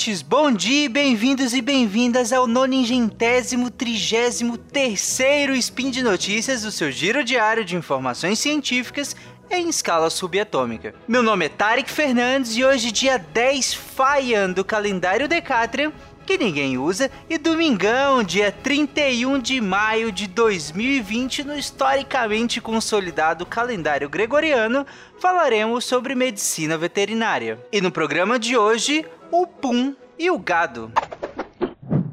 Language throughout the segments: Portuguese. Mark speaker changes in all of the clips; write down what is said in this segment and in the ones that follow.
Speaker 1: ouvintes, bom dia, bem-vindos e bem-vindas ao noningentésimo trigésimo terceiro Spin de Notícias do seu giro diário de informações científicas em escala subatômica. Meu nome é Tarek Fernandes e hoje, dia 10 Faian do calendário Decatrian, que ninguém usa, e domingão, dia 31 de maio de 2020, no historicamente consolidado calendário gregoriano, falaremos sobre medicina veterinária. E no programa de hoje, o pum e o gado.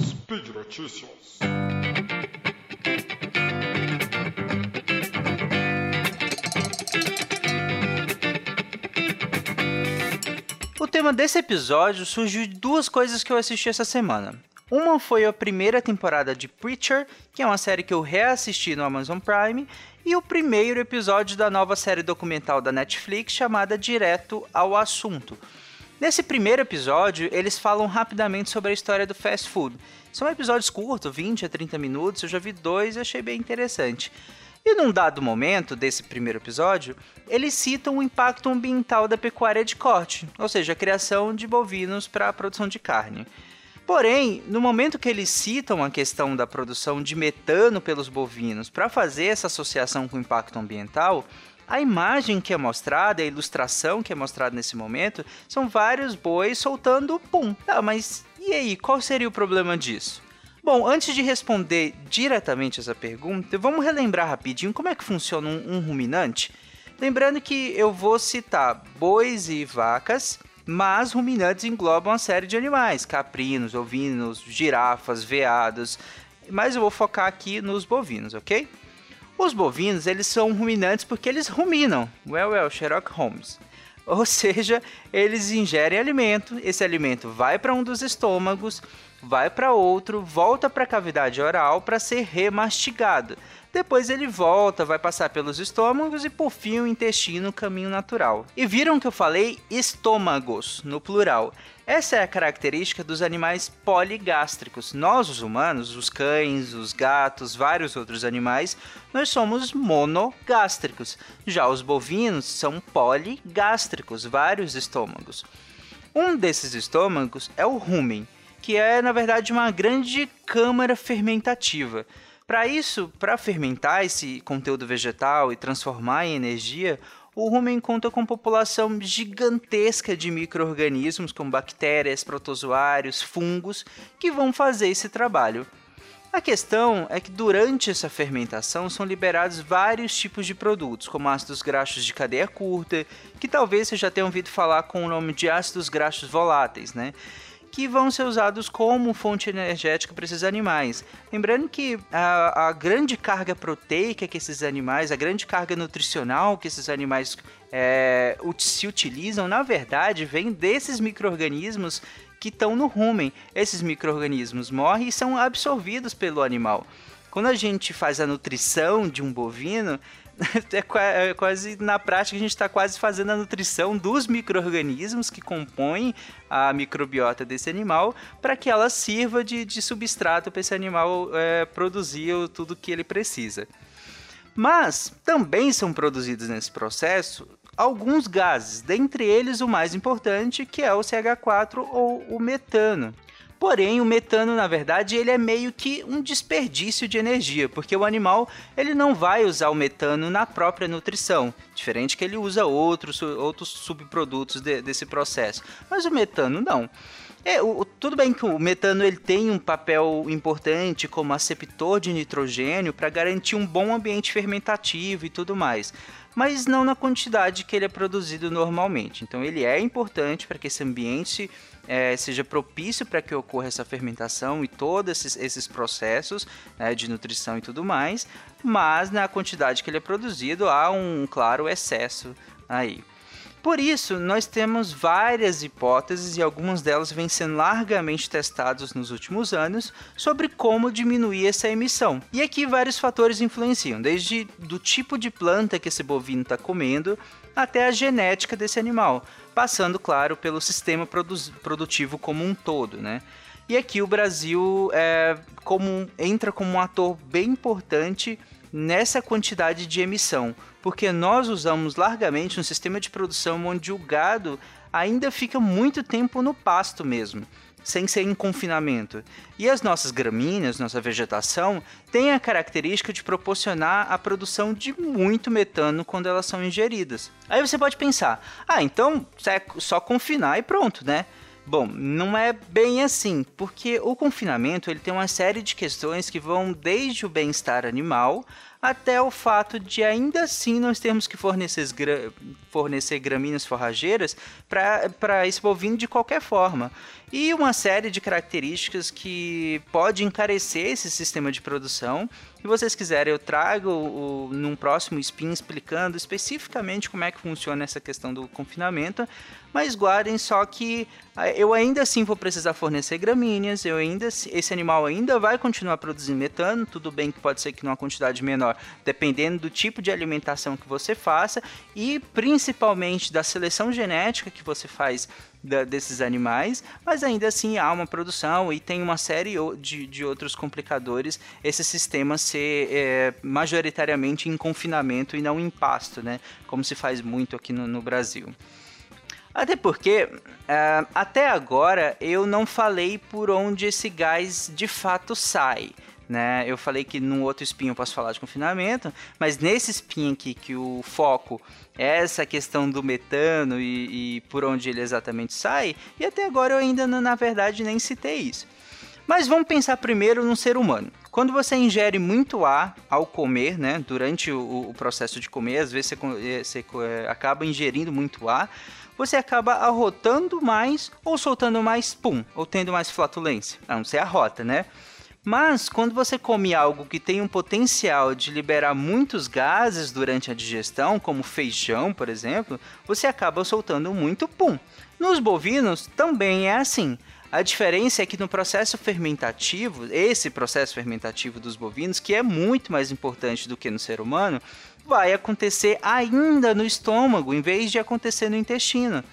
Speaker 2: Speed Notícias.
Speaker 1: O tema desse episódio surgiu de duas coisas que eu assisti essa semana. Uma foi a primeira temporada de Preacher, que é uma série que eu reassisti no Amazon Prime, e o primeiro episódio da nova série documental da Netflix chamada Direto ao Assunto. Nesse primeiro episódio, eles falam rapidamente sobre a história do fast food. São episódios curtos, 20 a 30 minutos, eu já vi dois e achei bem interessante. E num dado momento desse primeiro episódio, eles citam o impacto ambiental da pecuária de corte, ou seja, a criação de bovinos para a produção de carne. Porém, no momento que eles citam a questão da produção de metano pelos bovinos para fazer essa associação com o impacto ambiental, a imagem que é mostrada, a ilustração que é mostrada nesse momento, são vários bois soltando pum. Tá, mas e aí, qual seria o problema disso? Bom, antes de responder diretamente essa pergunta, vamos relembrar rapidinho como é que funciona um, um ruminante. Lembrando que eu vou citar bois e vacas, mas ruminantes englobam uma série de animais, caprinos, ovinos, girafas, veados, mas eu vou focar aqui nos bovinos, ok? Os bovinos, eles são ruminantes porque eles ruminam, well, well, Sherlock Holmes. Ou seja, eles ingerem alimento, esse alimento vai para um dos estômagos, vai para outro, volta para a cavidade oral para ser remastigado. Depois ele volta, vai passar pelos estômagos e por fim o intestino, caminho natural. E viram que eu falei estômagos no plural. Essa é a característica dos animais poligástricos. Nós, os humanos, os cães, os gatos, vários outros animais, nós somos monogástricos. Já os bovinos são poligástricos, vários estômagos. Um desses estômagos é o rumen que é na verdade uma grande câmara fermentativa. Para isso, para fermentar esse conteúdo vegetal e transformar em energia, o rumen conta com população gigantesca de micro-organismos, como bactérias, protozoários, fungos, que vão fazer esse trabalho. A questão é que durante essa fermentação são liberados vários tipos de produtos, como ácidos graxos de cadeia curta, que talvez você já tenha ouvido falar com o nome de ácidos graxos voláteis, né? Que vão ser usados como fonte energética para esses animais. Lembrando que a, a, grande carga proteica que esses animais, a grande carga nutricional que esses animais é, se utilizam, na verdade, vem desses micro-organismos que estão no rumen. Esses micro-organismos morrem e são absorvidos pelo animal. Quando a gente faz a nutrição de um bovino, É, é quase na prática a gente está quase fazendo a nutrição dos micro-organismos que compõem a microbiota desse animal para que ela sirva de, de substrato para esse animal é, produzir tudo que ele precisa. Mas também são produzidos nesse processo alguns gases, dentre eles o mais importante que é o CH4 ou o metano. Porém, o metano, na verdade, ele é meio que um desperdício de energia, porque o animal ele não vai usar o metano na própria nutrição, diferente que ele usa outros, outros subprodutos de, desse processo. Mas o metano não. É, o, tudo bem que o metano ele tem um papel importante como aceptor de nitrogênio para garantir um bom ambiente fermentativo e tudo mais, mas não na quantidade que ele é produzido normalmente. Então ele é importante para que esse ambiente é, seja propício para que ocorra essa fermentação e todos esses, esses processos né, de nutrição e tudo mais, mas na quantidade que ele é produzido há um claro excesso aí. Por isso, nós temos várias hipóteses e algumas delas vêm sendo largamente testadas nos últimos anos sobre como diminuir essa emissão. E aqui vários fatores influenciam, desde do tipo de planta que esse bovino está comendo até a genética desse animal, passando, claro, pelo sistema produ produtivo como um todo, né? E aqui o Brasil é, como, entra como um ator bem importante nessa quantidade de emissão, porque nós usamos largamente um sistema de produção onde o gado ainda fica muito tempo no pasto mesmo. sem ser em confinamento. E as nossas gramíneas, nossa vegetação, tem a característica de proporcionar a produção de muito metano quando elas são ingeridas. Aí você pode pensar, ah, então é só confinar e pronto, né? Bom, não é bem assim, porque o confinamento ele tem uma série de questões que vão desde o bem-estar animal até o fato de ainda assim nós termos que fornecer, gra fornecer gramíneas forrageiras para esse bovino de qualquer forma. E uma série de características que pode encarecer esse sistema de produção. Se vocês quiserem, eu trago o, num próximo spin explicando especificamente como é que funciona essa questão do confinamento, mas guardem só que ah, eu ainda assim vou precisar fornecer gramíneas, eu ainda esse animal ainda vai continuar produzindo metano, tudo bem que pode ser que numa quantidade menor, dependendo do tipo de alimentação que você faça e principalmente da seleção genética que você faz da, desses animais, mas ainda assim há uma produção e tem uma série de, de outros complicadores esse sistema ser é, majoritariamente em confinamento e não em pasto, né? Como se faz muito aqui no, no Brasil. Até porque, uh, até agora, eu não falei por onde esse gás de fato sai. Né? Eu falei que no outro espinho eu posso falar de confinamento, mas nesse espinho aqui que o foco é essa questão do metano e, e por onde ele exatamente sai, e até agora eu ainda, na verdade, nem citei isso. Mas vamos pensar primeiro no ser humano. Quando você ingere muito ar ao comer, né, durante o, o processo de comer, às vezes você, você é, acaba ingerindo muito ar, você acaba arrotando mais ou soltando mais pum, ou tendo mais flatulência. A não ser a rota, né? Mas quando você come algo que tem um potencial de liberar muitos gases durante a digestão, como feijão, por exemplo, você acaba soltando muito pum. Nos bovinos também é assim. A diferença é que no processo fermentativo, esse processo fermentativo dos bovinos, que é muito mais importante do que no ser humano, vai acontecer ainda no estômago, em vez de acontecer no intestino.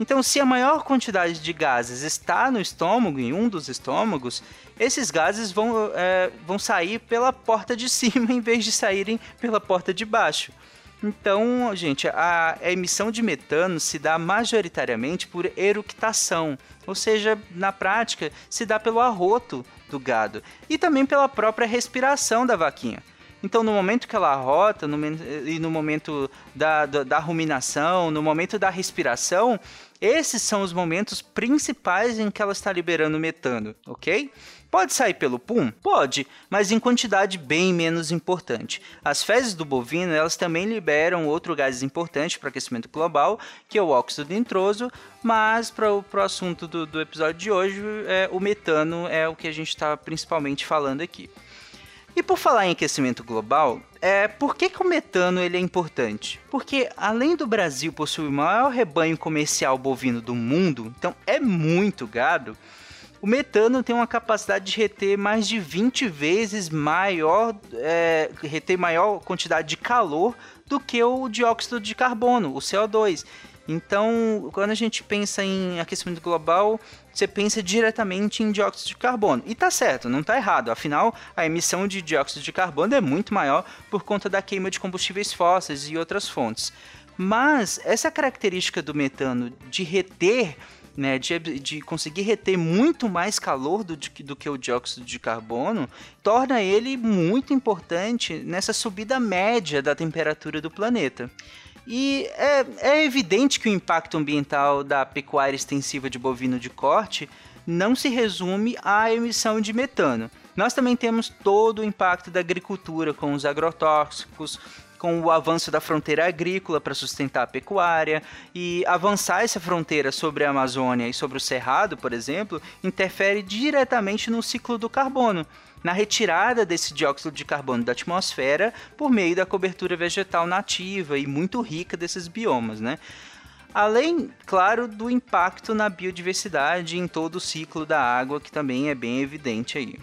Speaker 1: Então, se a maior quantidade de gases está no estômago, em um dos estômagos, esses gases vão, é, vão sair pela porta de cima em vez de saírem pela porta de baixo. Então, gente, a, a emissão de metano se dá majoritariamente por eructação, ou seja, na prática, se dá pelo arroto do gado e também pela própria respiração da vaquinha. Então, no momento que ela rota, no, e no momento da, da, da, ruminação, no momento da respiração, esses são os momentos principais em que ela está liberando metano, ok? Pode sair pelo pum? Pode, mas em quantidade bem menos importante. As fezes do bovino elas também liberam outro gás importante para aquecimento global, que é o óxido nitroso, mas para o assunto do, do, episódio de hoje, é, o metano é o que a gente está principalmente falando aqui. E por falar em aquecimento global, é, por que, que o metano ele é importante? Porque além do Brasil possuir o maior rebanho comercial bovino do mundo, então é muito gado, o metano tem uma capacidade de reter mais de 20 vezes maior, é, reter maior quantidade de calor do que o dióxido de carbono, o CO2. Então, quando a gente pensa em aquecimento global, você pensa diretamente em dióxido de carbono. E tá certo, não tá errado. Afinal, a emissão de dióxido de carbono é muito maior por conta da queima de combustíveis fósseis e outras fontes. Mas essa característica do metano de reter né, de, de, conseguir reter muito mais calor do, do, que o dióxido de carbono, torna ele muito importante nessa subida média da temperatura do planeta. E é, é evidente que o impacto ambiental da pecuária extensiva de bovino de corte não se resume à emissão de metano. Nós também temos todo o impacto da agricultura com os agrotóxicos, com o avanço da fronteira agrícola para sustentar a pecuária e avançar essa fronteira sobre a Amazônia e sobre o Cerrado, por exemplo, interfere diretamente no ciclo do carbono na retirada desse dióxido de carbono da atmosfera por meio da cobertura vegetal nativa e muito rica desses biomas, né? Além, claro, do impacto na biodiversidade em todo o ciclo da água, que também é bem evidente aí.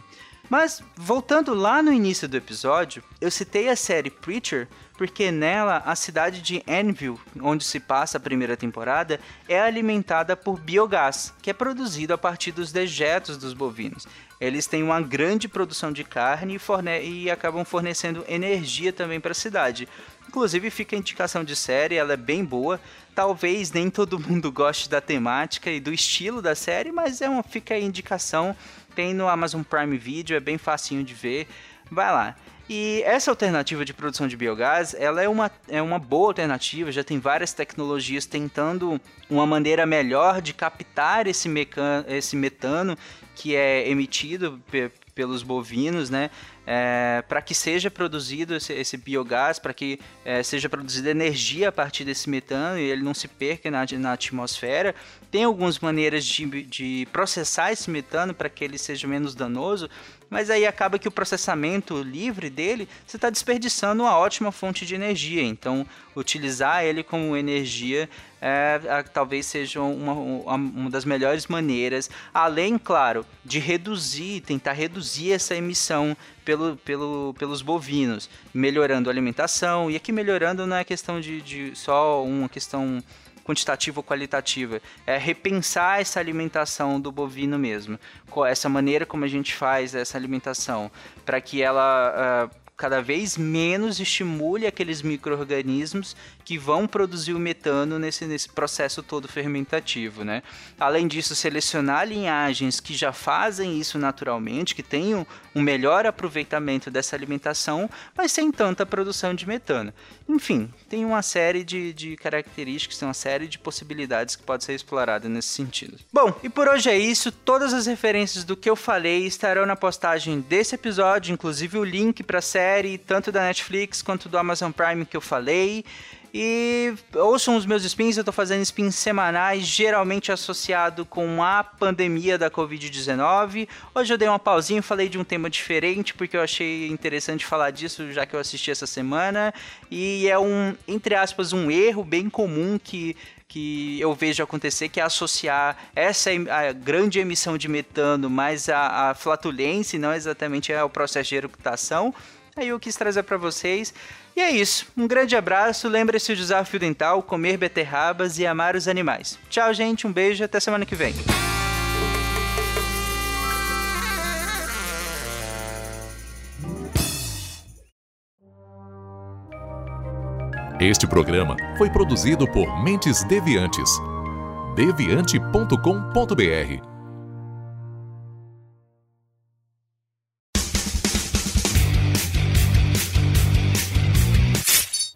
Speaker 1: Mas, voltando lá no início do episódio, eu citei a série Preacher porque nela a cidade de Anvil, onde se passa a primeira temporada, é alimentada por biogás, que é produzido a partir dos dejetos dos bovinos. Eles têm uma grande produção de carne e, e acabam fornecendo energia também para a cidade. Inclusive fica a indicação de série, ela é bem boa. Talvez nem todo mundo goste da temática e do estilo da série, mas é uma fica a indicação. Tem no Amazon Prime Video, é bem facinho de ver. Vai lá. E essa alternativa de produção de biogás, ela é uma, é uma boa alternativa, já tem várias tecnologias tentando uma maneira melhor de captar esse, mecan esse metano que é emitido pelos bovinos, né? É, para que seja produzido esse, esse biogás, para que é, seja produzida energia a partir desse metano e ele não se perca na, na atmosfera. Tem algumas maneiras de, de processar esse metano para que ele seja menos danoso, mas aí acaba que o processamento livre dele, você está desperdiçando uma ótima fonte de energia. Então, utilizar ele como energia é, é, talvez seja uma, uma das melhores maneiras, além, claro, de reduzir, tentar reduzir essa emissão pelo, pelo, pelos bovinos, melhorando a alimentação. E aqui melhorando não é questão de, de só uma questão quantitativa ou qualitativa, é repensar essa alimentação do bovino mesmo, essa maneira como a gente faz essa alimentação, para que ela uh, cada vez menos estimule aqueles micro-organismos que vão produzir o metano nesse, nesse processo todo fermentativo, né? Além disso, selecionar linhagens que já fazem isso naturalmente, que tenham um melhor aproveitamento dessa alimentação, mas sem tanta produção de metano. Enfim, tem uma série de, de características, tem uma série de possibilidades que pode ser explorada nesse sentido. Bom, e por hoje é isso. Todas as referências do que eu falei estarão na postagem desse episódio, inclusive o link para a série, tanto da Netflix quanto do Amazon Prime que eu falei. E ouçam os meus spins, eu tô fazendo spins semanais, geralmente associado com a pandemia da Covid-19. Hoje eu dei uma pausinha e falei de um tema diferente, porque eu achei interessante falar disso, já que eu assisti essa semana. E é um, entre aspas, um erro bem comum que que eu vejo acontecer, que é associar essa a grande emissão de metano mais a, a flatulência, não exatamente ao processo de eructação. Aí eu quis trazer para vocês. E é isso. Um grande abraço. Lembre-se de usar fio dental, comer beterrabas e amar os animais. Tchau, gente. Um beijo. Até semana que vem.
Speaker 3: Este programa foi produzido por Mentes Deviantes. deviante.com.br